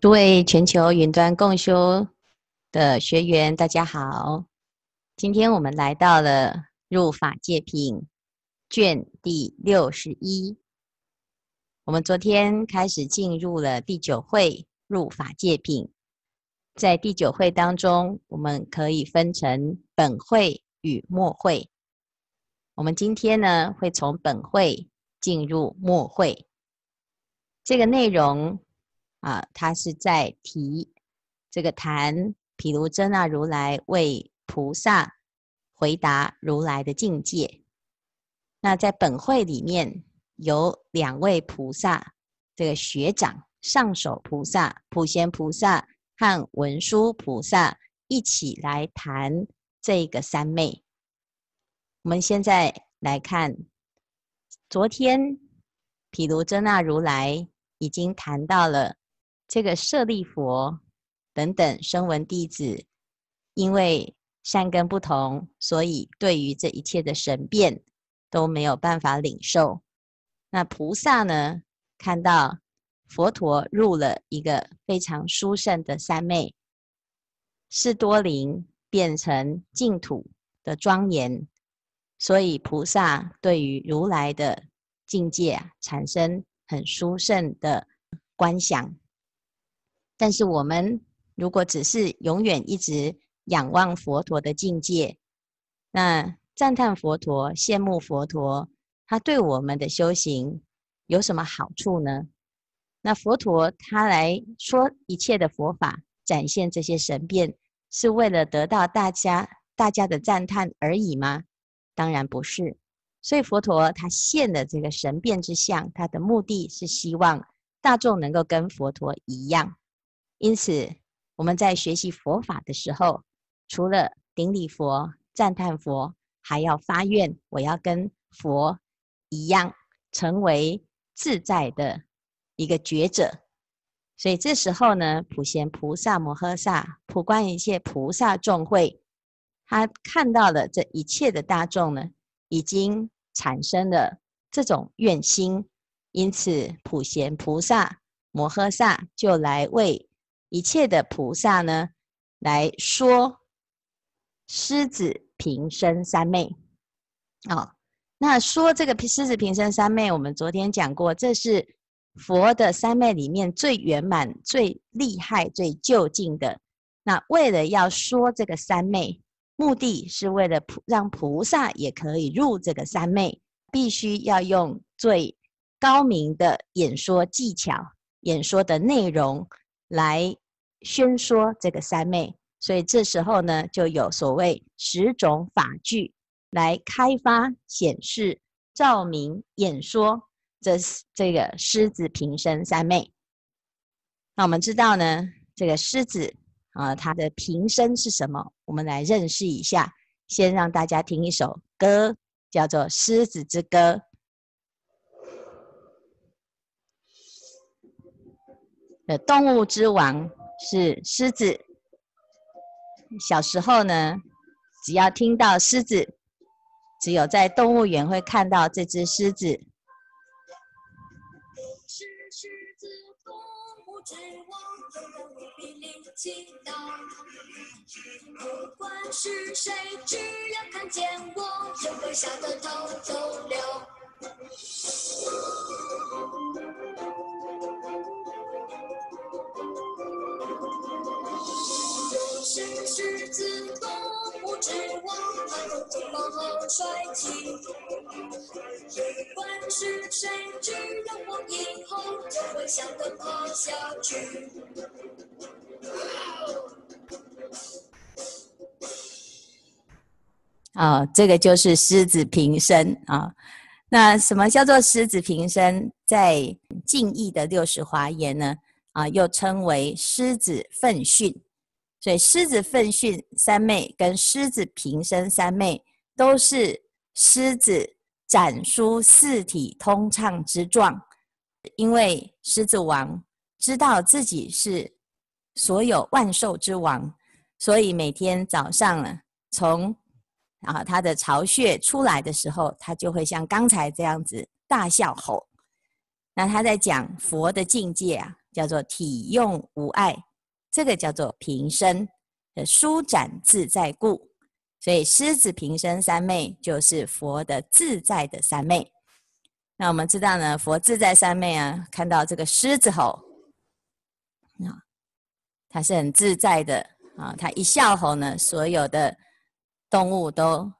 诸位全球云端共修的学员，大家好。今天我们来到了入法界品卷第六十一。我们昨天开始进入了第九会入法界品，在第九会当中，我们可以分成本会与末会。我们今天呢，会从本会进入末会，这个内容。啊，他是在提这个谈毗卢遮那如来为菩萨回答如来的境界。那在本会里面有两位菩萨，这个学长上首菩萨、普贤菩萨和文殊菩萨一起来谈这个三昧。我们现在来看，昨天毗卢遮那如来已经谈到了。这个舍利佛等等声闻弟子，因为善根不同，所以对于这一切的神变都没有办法领受。那菩萨呢，看到佛陀入了一个非常殊胜的三昧，是多林变成净土的庄严，所以菩萨对于如来的境界啊，产生很殊胜的观想。但是我们如果只是永远一直仰望佛陀的境界，那赞叹佛陀、羡慕佛陀，他对我们的修行有什么好处呢？那佛陀他来说一切的佛法，展现这些神变，是为了得到大家大家的赞叹而已吗？当然不是。所以佛陀他现的这个神变之相，他的目的是希望大众能够跟佛陀一样。因此，我们在学习佛法的时候，除了顶礼佛、赞叹佛，还要发愿，我要跟佛一样，成为自在的一个觉者。所以这时候呢，普贤菩萨摩诃萨普观一切菩萨众会，他看到了这一切的大众呢，已经产生了这种愿心，因此普贤菩萨摩诃萨就来为。一切的菩萨呢，来说狮子平生三昧。哦，那说这个狮子平生三昧，我们昨天讲过，这是佛的三昧里面最圆满、最厉害、最究竟的。那为了要说这个三昧，目的是为了让菩萨也可以入这个三昧，必须要用最高明的演说技巧、演说的内容。来宣说这个三昧，所以这时候呢，就有所谓十种法句来开发、显示、照明、演说这这个狮子平生三昧。那我们知道呢，这个狮子啊，它的平生是什么？我们来认识一下。先让大家听一首歌，叫做《狮子之歌》。的动物之王是狮子。小时候呢，只要听到狮子，只有在动物园会看到这只狮子。是狮子，动物之王，勇敢无比，力气大。不管是谁，只要看见我，就会吓得逃走了。狮子，动物之王，他的锋芒好帅气。不管是谁，只要我以后，就会向他爬下去。啊、哦，这个就是狮子平生啊。那什么叫做狮子平生？在净意的六十华严呢？啊，又称为狮子奋迅。对，狮子奋迅三昧跟狮子平生三昧，都是狮子展书四体通畅之状。因为狮子王知道自己是所有万兽之王，所以每天早上呢，从啊他的巢穴出来的时候，他就会像刚才这样子大笑吼。那他在讲佛的境界啊，叫做体用无碍，这个叫做平生的舒展自在故。所以狮子平生三昧就是佛的自在的三昧。那我们知道呢，佛自在三昧啊，看到这个狮子吼，啊，它是很自在的啊，它一笑吼呢，所有的动物都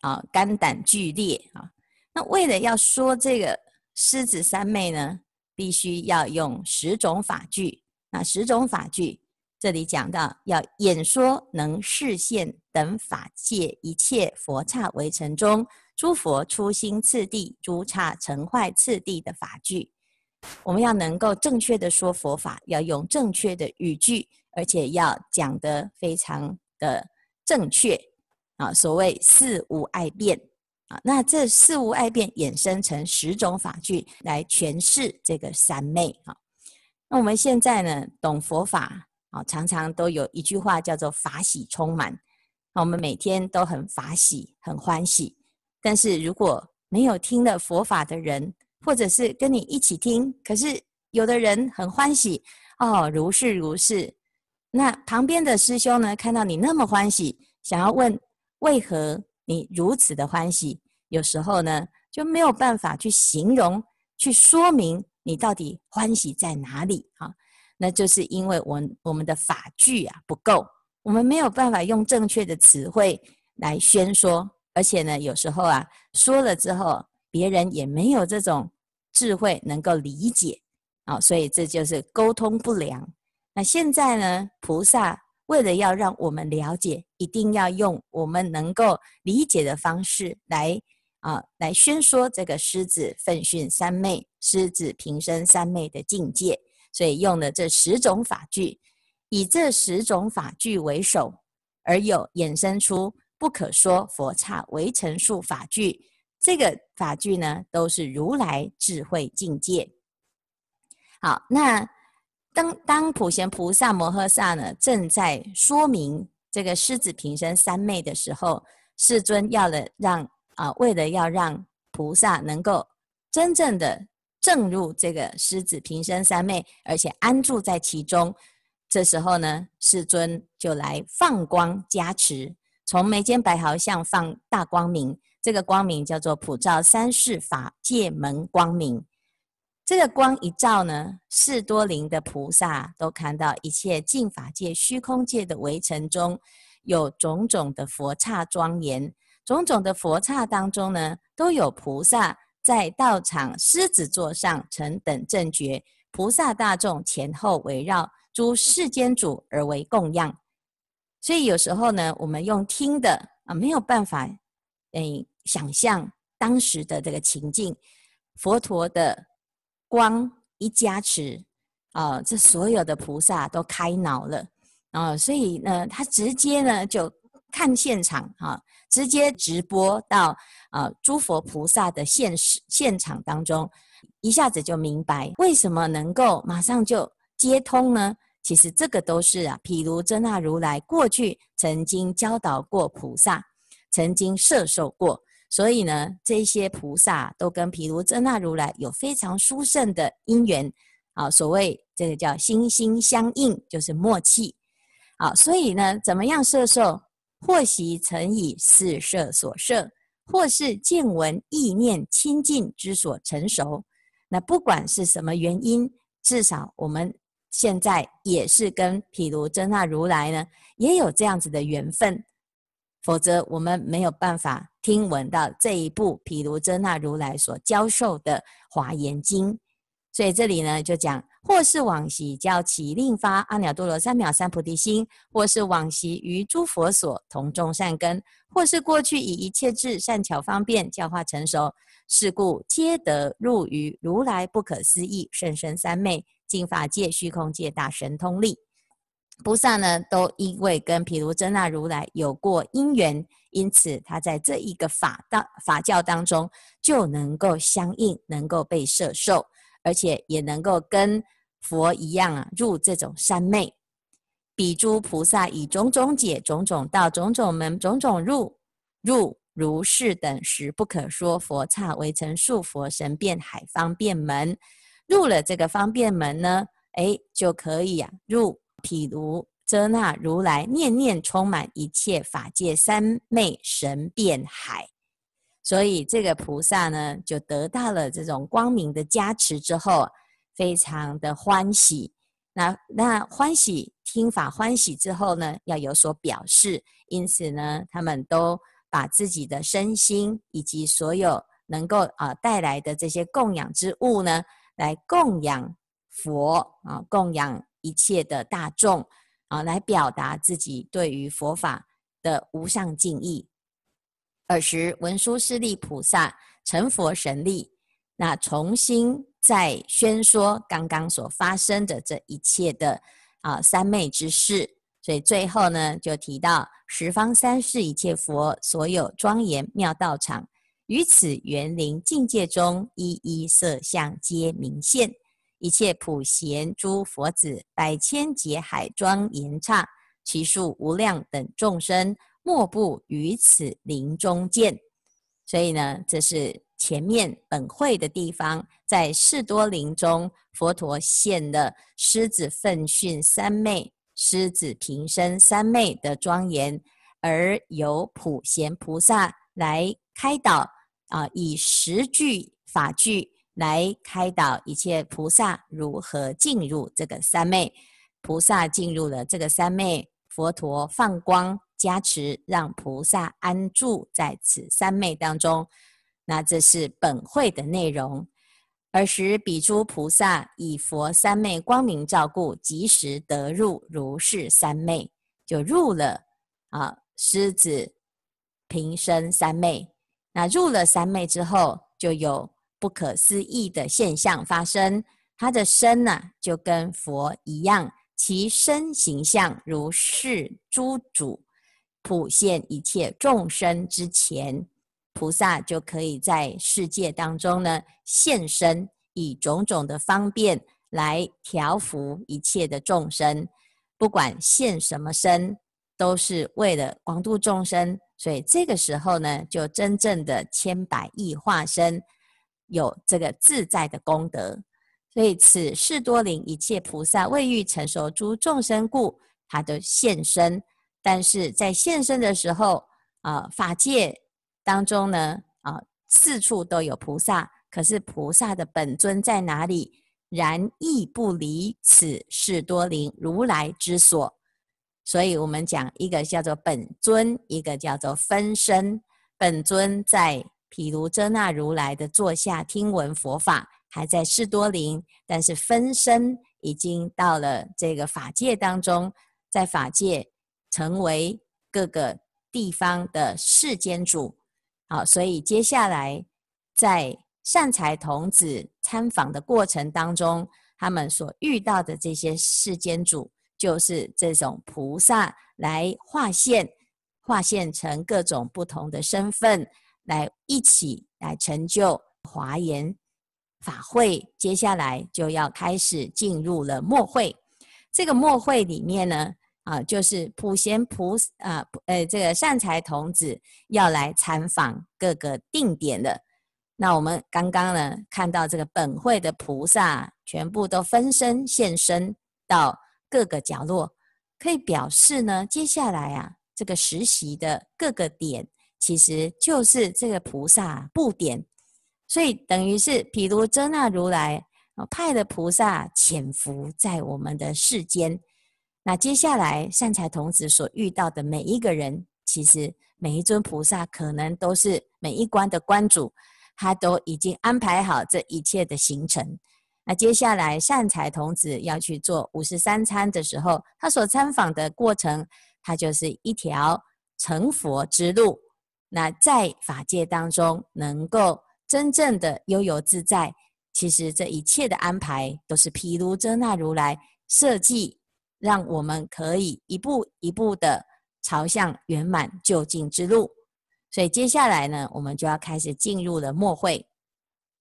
啊肝胆俱裂啊。那为了要说这个狮子三昧呢，必须要用十种法句。那十种法句。这里讲到要演说能示现等法界一切佛刹围城中诸佛初心次第诸刹成坏次第的法句，我们要能够正确的说佛法，要用正确的语句，而且要讲得非常的正确啊。所谓四无碍辩啊，那这四无碍辩衍生成十种法句来诠释这个三昧啊。那我们现在呢，懂佛法。啊，常常都有一句话叫做“法喜充满”，那我们每天都很法喜、很欢喜。但是如果没有听了佛法的人，或者是跟你一起听，可是有的人很欢喜哦，如是如是。那旁边的师兄呢，看到你那么欢喜，想要问为何你如此的欢喜，有时候呢就没有办法去形容、去说明你到底欢喜在哪里啊。那就是因为我我们的法句啊不够，我们没有办法用正确的词汇来宣说，而且呢，有时候啊说了之后，别人也没有这种智慧能够理解啊，所以这就是沟通不良。那现在呢，菩萨为了要让我们了解，一定要用我们能够理解的方式来啊来宣说这个狮子奋迅三昧、狮子平生三昧的境界。所以用了这十种法句，以这十种法句为首，而有衍生出不可说佛刹为成数法句。这个法句呢，都是如来智慧境界。好，那当当普贤菩萨摩诃萨呢，正在说明这个狮子平生三昧的时候，世尊要了让啊，为了要让菩萨能够真正的。证入这个狮子平生三昧，而且安住在其中。这时候呢，世尊就来放光加持，从眉间白毫相放大光明。这个光明叫做普照三世法界门光明。这个光一照呢，士多林的菩萨都看到一切净法界、虚空界的围城中有种种的佛刹庄严，种种的佛刹当中呢，都有菩萨。在道场狮子座上成等正觉，菩萨大众前后围绕，诸世间主而为供养。所以有时候呢，我们用听的啊，没有办法，诶，想象当时的这个情境。佛陀的光一加持啊，这所有的菩萨都开脑了啊，所以呢，他直接呢就看现场啊。直接直播到啊、诸佛菩萨的现实现场当中，一下子就明白为什么能够马上就接通呢？其实这个都是啊，毗卢遮那如来过去曾经教导过菩萨，曾经摄受过，所以呢，这些菩萨都跟毗卢遮那如来有非常殊胜的因缘啊。所谓这个叫心心相印，就是默契。啊，所以呢，怎么样摄受？或习成以四摄所摄，或是见闻意念亲近之所成熟。那不管是什么原因，至少我们现在也是跟毗卢遮那如来呢，也有这样子的缘分。否则我们没有办法听闻到这一部毗卢遮那如来所教授的《华严经》。所以这里呢，就讲。或是往昔教起令发阿耨多罗三藐三菩提心，或是往昔于诸佛所同种善根，或是过去以一切智善巧方便教化成熟，是故皆得入于如来不可思议甚深三昧净法界虚空界大神通力。菩萨呢，都因为跟毗卢遮那如来有过因缘，因此他在这一个法当法教当中就能够相应，能够被摄受。而且也能够跟佛一样啊，入这种三昧。彼诸菩萨以种种解、种种道、种种门、种种入，入如是等十不可说佛刹为成数佛神变海方便门。入了这个方便门呢，哎，就可以啊入毗卢遮那如来念念充满一切法界三昧神变海。所以这个菩萨呢，就得到了这种光明的加持之后，非常的欢喜。那那欢喜听法欢喜之后呢，要有所表示。因此呢，他们都把自己的身心以及所有能够啊带来的这些供养之物呢，来供养佛啊，供养一切的大众啊，来表达自己对于佛法的无上敬意。尔时文殊师利菩萨成佛神力，那重新再宣说刚刚所发生的这一切的啊三昧之事，所以最后呢就提到十方三世一切佛所有庄严妙道场，于此园林境界中，一一色相皆明现，一切普贤诸佛子百千劫海庄严刹，其数无量等众生。莫不于此林中见，所以呢，这是前面本会的地方，在士多林中，佛陀现了狮子奋迅三昧、狮子平生三昧的庄严，而由普贤菩萨来开导啊，以十句法句来开导一切菩萨如何进入这个三昧。菩萨进入了这个三昧，佛陀放光。加持，让菩萨安住在此三昧当中，那这是本会的内容。尔时彼诸菩萨以佛三昧光明照顾，即时得入如是三昧，就入了啊狮子平生三昧。那入了三昧之后，就有不可思议的现象发生。他的身呢，就跟佛一样，其身形象如是诸主。普现一切众生之前，菩萨就可以在世界当中呢现身，以种种的方便来调伏一切的众生。不管现什么身，都是为了广度众生。所以这个时候呢，就真正的千百亿化身有这个自在的功德。所以此士多灵一切菩萨为欲成熟诸众生故，他的现身。但是在现身的时候，啊、法界当中呢，啊、四处都有菩萨，可是菩萨的本尊在哪里？然亦不离此士多林如来之所。所以我们讲一个叫做本尊，一个叫做分身。本尊在毗卢遮那如来的座下听闻佛法，还在士多林，但是分身已经到了这个法界当中，在法界。成为各个地方的世间主，好，所以接下来在善财童子参访的过程当中，他们所遇到的这些世间主，就是这种菩萨来化现，化现成各种不同的身份，来一起来成就华严法会。接下来就要开始进入了末会，这个末会里面呢。啊，就是普贤菩啊，呃，这个善财童子要来参访各个定点的。那我们刚刚呢看到这个本会的菩萨全部都分身现身到各个角落，可以表示呢，接下来啊，这个实习的各个点其实就是这个菩萨布点，所以等于是毗卢遮那如来派的菩萨潜伏在我们的世间。那接下来善财童子所遇到的每一个人，其实每一尊菩萨可能都是每一关的关主，他都已经安排好这一切的行程。那接下来善财童子要去做五十三参的时候，他所参访的过程，他就是一条成佛之路。那在法界当中能够真正的悠游自在，其实这一切的安排都是毗卢遮那如来设计。让我们可以一步一步的朝向圆满究竟之路。所以接下来呢，我们就要开始进入了末会。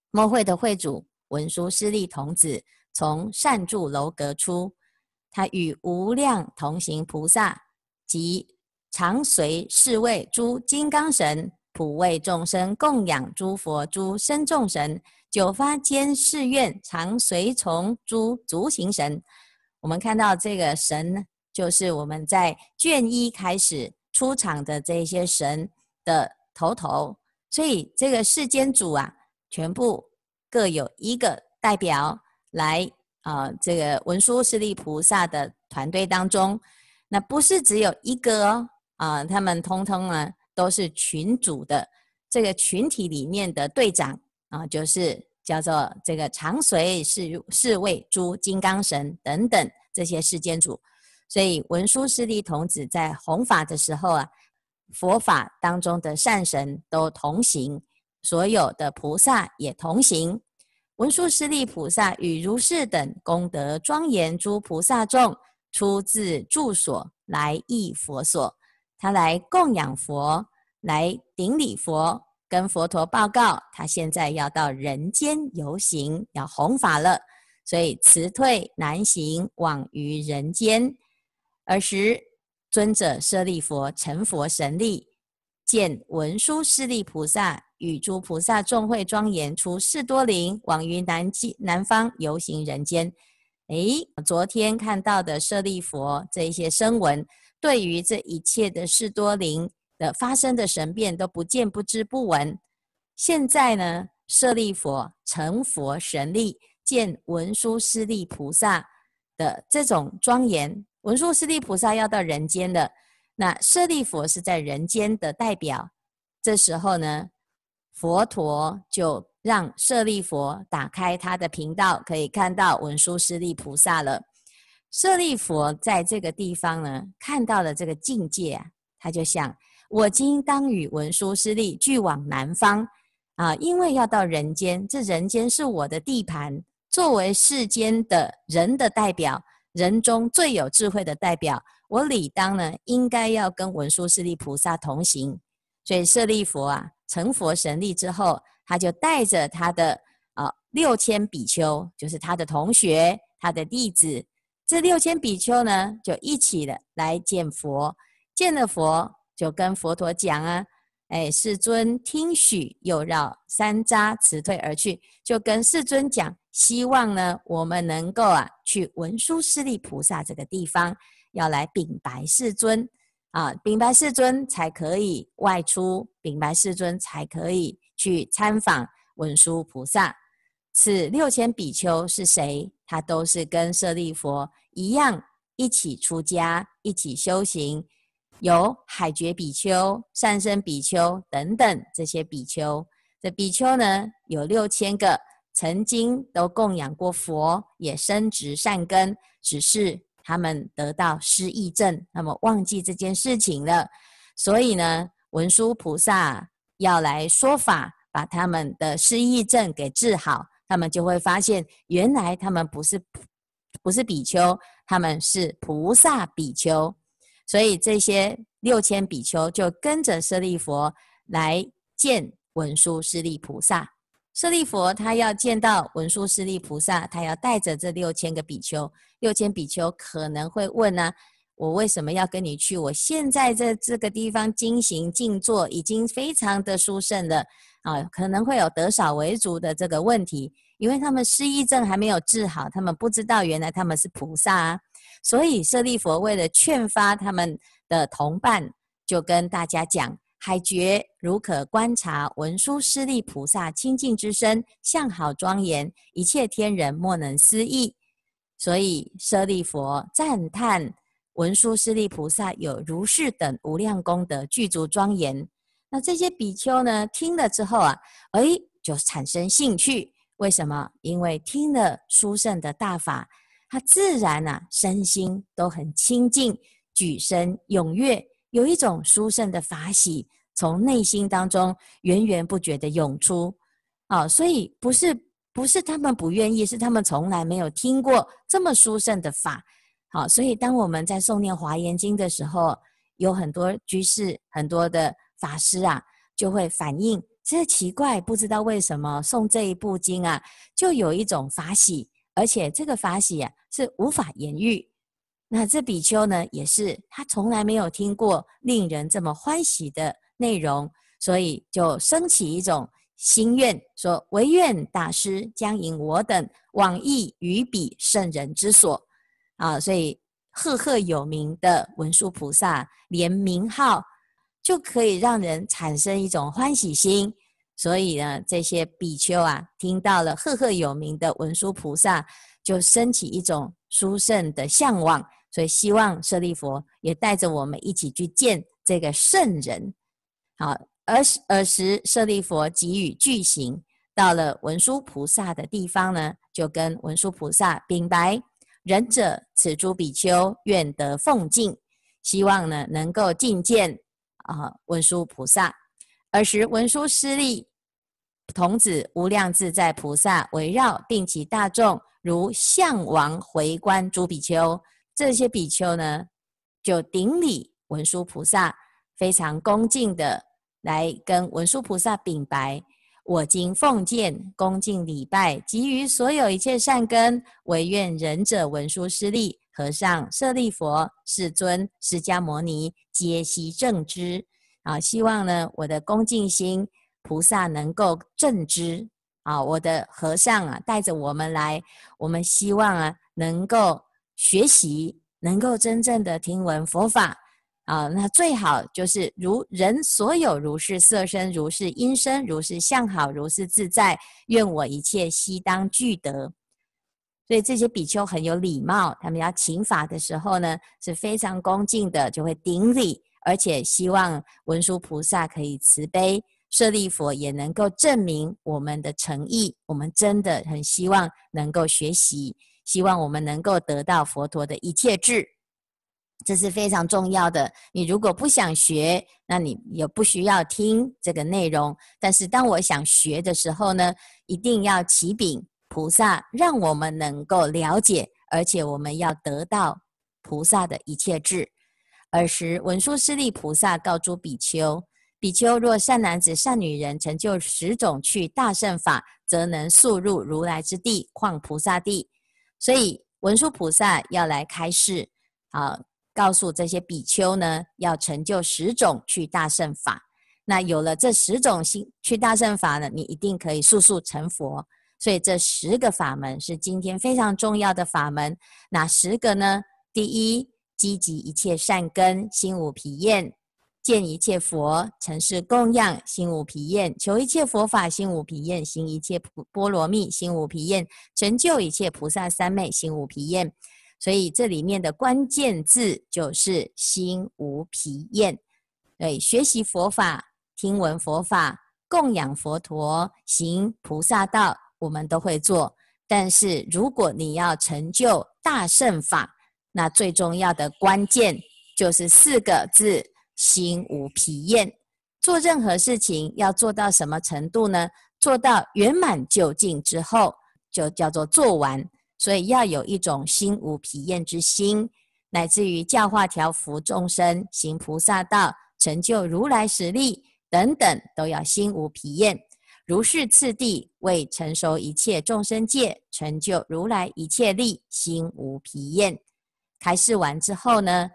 末会的会主文殊师利童子从善住楼阁出，他与无量同行菩萨及常随侍卫诸金刚神，普为众生供养诸佛诸身众神，久发间誓愿，常随从诸足行神。我们看到这个神，就是我们在卷一开始出场的这些神的头头。所以这个世间主啊，全部各有一个代表来啊、这个文殊师利菩萨的团队当中，那不是只有一个哦，啊、他们通通呢都是群主的这个群体里面的队长啊、就是叫做这个长随侍侍卫诸金刚神等等这些世间主，所以文殊师利童子在弘法的时候啊。佛法当中的善神都同行，所有的菩萨也同行。文殊师利菩萨与如是等功德庄严诸菩萨众，出自住所来诣佛所，他来供养佛，来顶礼佛，跟佛陀报告，他现在要到人间游行，要弘法了，所以辞退南行，往于人间。尔时。尊者舍利弗成佛神力，见文殊师利菩萨与诸菩萨众会庄严出士多林，往于南极南方游行人间。诶，昨天看到的舍利佛这一些声闻，对于这一切的士多林的发生的神变都不见不知不闻。现在呢，舍利佛成佛神力，见文殊师利菩萨的这种庄严。文殊师利菩萨要到人间的，那舍利佛是在人间的代表。这时候呢，佛陀就让舍利佛打开他的频道，可以看到文殊师利菩萨了。舍利佛在这个地方呢，看到了这个境界啊，他就想：我今当与文殊师利俱往南方啊，因为要到人间，这人间是我的地盘，作为世间的人的代表。人中最有智慧的代表，我理当呢，应该要跟文殊师利菩萨同行。所以舍利弗啊，成佛神力之后，他就带着他的啊六千比丘，就是他的同学、他的弟子。这六千比丘呢，就一起的来见佛。见了佛，就跟佛陀讲啊，哎，世尊听许，又绕山楂辞退而去，就跟世尊讲。希望呢，我们能够啊，去文殊师利菩萨这个地方，要来禀白世尊啊，禀白世尊才可以外出，禀白世尊才可以去参访文殊菩萨。此六千比丘是谁？他都是跟舍利弗一样，一起出家，一起修行，有海觉比丘、善生比丘等等这些比丘。这比丘呢，有六千个。曾经都供养过佛，也深植善根，只是他们得到失忆症，那么忘记这件事情了。所以呢，文殊菩萨要来说法，把他们的失忆症给治好，他们就会发现，原来他们不是不是比丘，他们是菩萨比丘。所以这些六千比丘就跟着舍利弗来见文殊师利菩萨。舍利弗他要见到文殊师利菩萨，他要带着这六千个比丘。六千比丘可能会问呢、我为什么要跟你去？我现在在这个地方精行静坐，已经非常的殊胜了啊！可能会有得少为足的这个问题，因为他们失忆症还没有治好，他们不知道原来他们是菩萨啊。所以舍利弗为了劝发他们的同伴，就跟大家讲。海觉如可观察文殊师利菩萨清净之身，相好庄严，一切天人莫能思议。所以舍利弗赞叹文殊师利菩萨有如是等无量功德，具足庄严。那这些比丘呢，听了之后啊，哎，就产生兴趣。为什么？因为听了殊胜的大法，他自然啊，身心都很清净，举身踊跃。有一种殊胜的法喜从内心当中源源不绝的涌出，啊，所以不是不是他们不愿意，是他们从来没有听过这么殊胜的法，好，所以当我们在诵念华严经的时候，有很多居士、很多的法师啊，就会反映，这奇怪，不知道为什么诵这一部经啊，就有一种法喜，而且这个法喜啊是无法言喻。那这比丘呢，也是他从来没有听过令人这么欢喜的内容，所以就升起一种心愿，说：“惟愿大师将引我等往诣于彼圣人之所。”啊，所以赫赫有名的文殊菩萨，连名号就可以让人产生一种欢喜心。所以呢，这些比丘啊，听到了赫赫有名的文殊菩萨，就升起一种殊胜的向往。所以希望舍利佛也带着我们一起去见这个圣人。好，而时尔时舍利佛给予具行到了文殊菩萨的地方呢，就跟文殊菩萨禀白。仁者，此诸比丘愿得奉敬，希望呢能够觐见啊文殊菩萨。尔时文殊师利童子无量自在菩萨围绕，并其大众如相王回观诸比丘。这些比丘呢，就顶礼文殊菩萨，非常恭敬的来跟文殊菩萨禀白。我今奉见恭敬礼拜，给予所有一切善根，惟愿仁者文殊师利、和尚舍利佛、世尊、释迦牟尼皆悉证之。啊，希望呢，我的恭敬心，菩萨能够正知。啊，我的和尚啊，带着我们来，我们希望啊，能够学习，能够真正的听闻佛法。啊，那最好就是如人所有如是色身，如是音声，如是相好，如是自在。愿我一切悉当具得。所以这些比丘很有礼貌，他们要请法的时候呢，是非常恭敬的，就会顶礼，而且希望文殊菩萨可以慈悲，舍利佛也能够证明我们的诚意。我们真的很希望能够学习，希望我们能够得到佛陀的一切智。这是非常重要的。你如果不想学，那你也不需要听这个内容。但是当我想学的时候呢，一定要启禀菩萨，让我们能够了解，而且我们要得到菩萨的一切智。尔时文殊师利菩萨告诸比丘：比丘若善男子、善女人成就十种趣大乘法，则能速入如来之地，况菩萨地。所以文殊菩萨要来开示，啊。告诉这些比丘呢，要成就十种趣大乘法。那有了这十种心趣大乘法呢，你一定可以速速成佛。所以这十个法门是今天非常重要的法门。哪十个呢？第一，积集一切善根，心无疲厌；见一切佛，承事供养，心无疲厌；求一切佛法，心无疲厌；行一切波罗蜜，心无疲厌；成就一切菩萨三昧，心无疲厌。所以这里面的关键字就是心无疲厌。对，学习佛法、听闻佛法、供养佛陀、行菩萨道，我们都会做。但是如果你要成就大圣法，那最重要的关键就是四个字：心无疲厌。做任何事情要做到什么程度呢？做到圆满究竟之后，就叫做做完。所以要有一种心无疲厌之心，乃至于教化调伏众生、行菩萨道、成就如来实力等等，都要心无疲厌。如是次第，为成熟一切众生界，成就如来一切力，心无疲厌。开示完之后呢，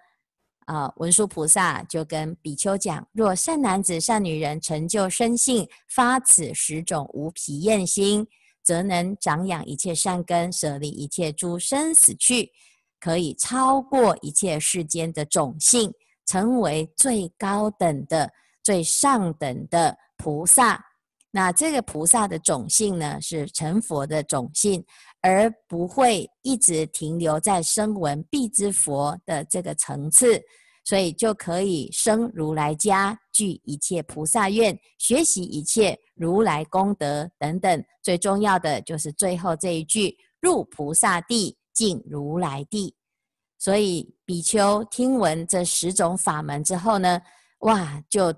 啊，文殊菩萨就跟比丘讲：若善男子、善女人成就生性，发此十种无疲厌心。则能长养一切善根，舍离一切诸生死趣，可以超过一切世间的种性，成为最高等的、最上等的菩萨。那这个菩萨的种性呢，是成佛的种性，而不会一直停留在声闻必知佛的这个层次。所以就可以生如来家，具一切菩萨愿，学习一切如来功德等等。最重要的就是最后这一句：入菩萨地，进如来地。所以比丘听闻这十种法门之后呢，哇，就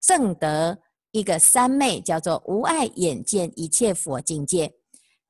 证得一个三昧，叫做无碍眼见一切佛境界。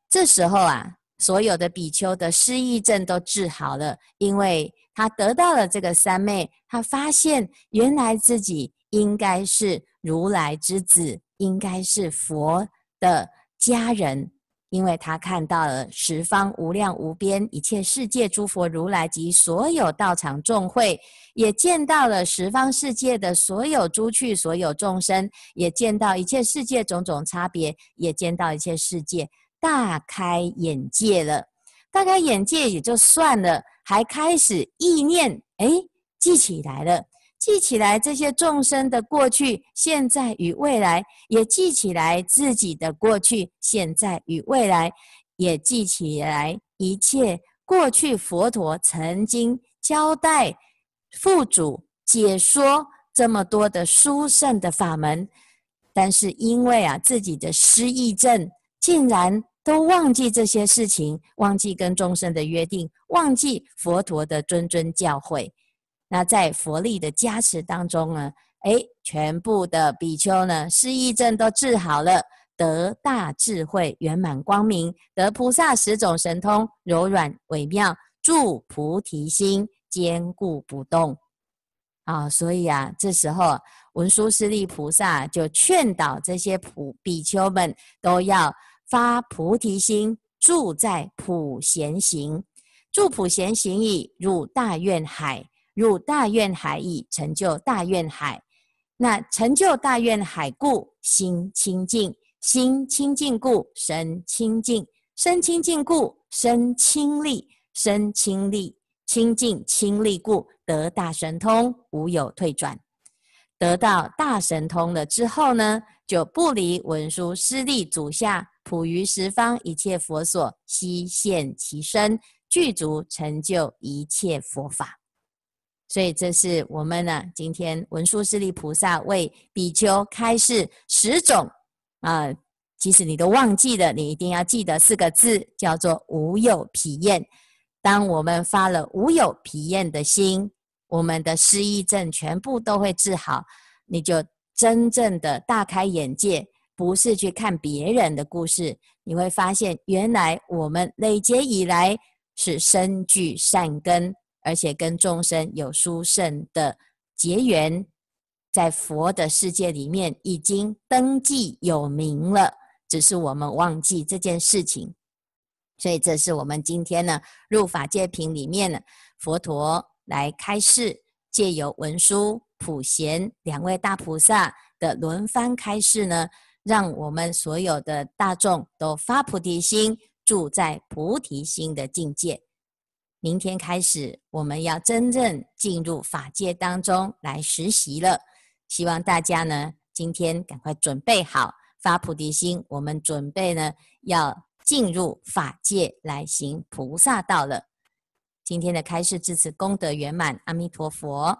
这时候啊，所有的比丘的失忆症都治好了，因为。他得到了这个三昧，他发现原来自己应该是如来之子，应该是佛的家人，因为他看到了十方无量无边一切世界诸佛如来及所有道场众会，也见到了十方世界的所有诸趣所有众生，也见到一切世界种种差别，也见到一切世界大开眼界了。大开眼界也就算了，还开始意念，哎，记起来了。记起来这些众生的过去、现在与未来，也记起来自己的过去、现在与未来，也记起来一切过去佛陀曾经交代付嘱解说这么多的殊胜的法门，但是因为啊自己的失忆症，竟然都忘记这些事情，忘记跟众生的约定，忘记佛陀的谆谆教诲。那在佛力的加持当中呢，哎，全部的比丘呢，失忆症都治好了，得大智慧，圆满光明，得菩萨十种神通，柔软微妙，住菩提心，坚固不动。啊，所以啊，这时候文殊师利菩萨就劝导这些普比丘们，都要发菩提心，住在普贤行，住普贤行已，入大愿海。入大愿海已，成就大愿海。那成就大愿海故，心清净；心清净故，身清净；身清净故，身清利；身清利，清净清利故，得大神通，无有退转。得到大神通了之后呢，就不离文殊师利祖下，普于十方一切佛所，悉现其身，具足成就一切佛法。所以这是我们呢，今天文殊师利菩萨为比丘开示十种啊，即使你都忘记了，你一定要记得四个字，叫做无有疲厌。当我们发了无有疲厌的心，我们的失忆症全部都会治好，你就真正的大开眼界，不是去看别人的故事，你会发现原来我们累劫以来是深具善根。而且跟众生有殊胜的结缘，在佛的世界里面已经登记有名了，只是我们忘记这件事情。所以这是我们今天呢入法界品里面呢，佛陀来开示，借由文殊、普贤两位大菩萨的轮番开示呢，让我们所有的大众都发菩提心，住在菩提心的境界。明天开始，我们要真正进入法界当中来实习了。希望大家呢，今天赶快准备好发菩提心。我们准备呢，要进入法界来行菩萨道了。今天的开示至此功德圆满，阿弥陀佛。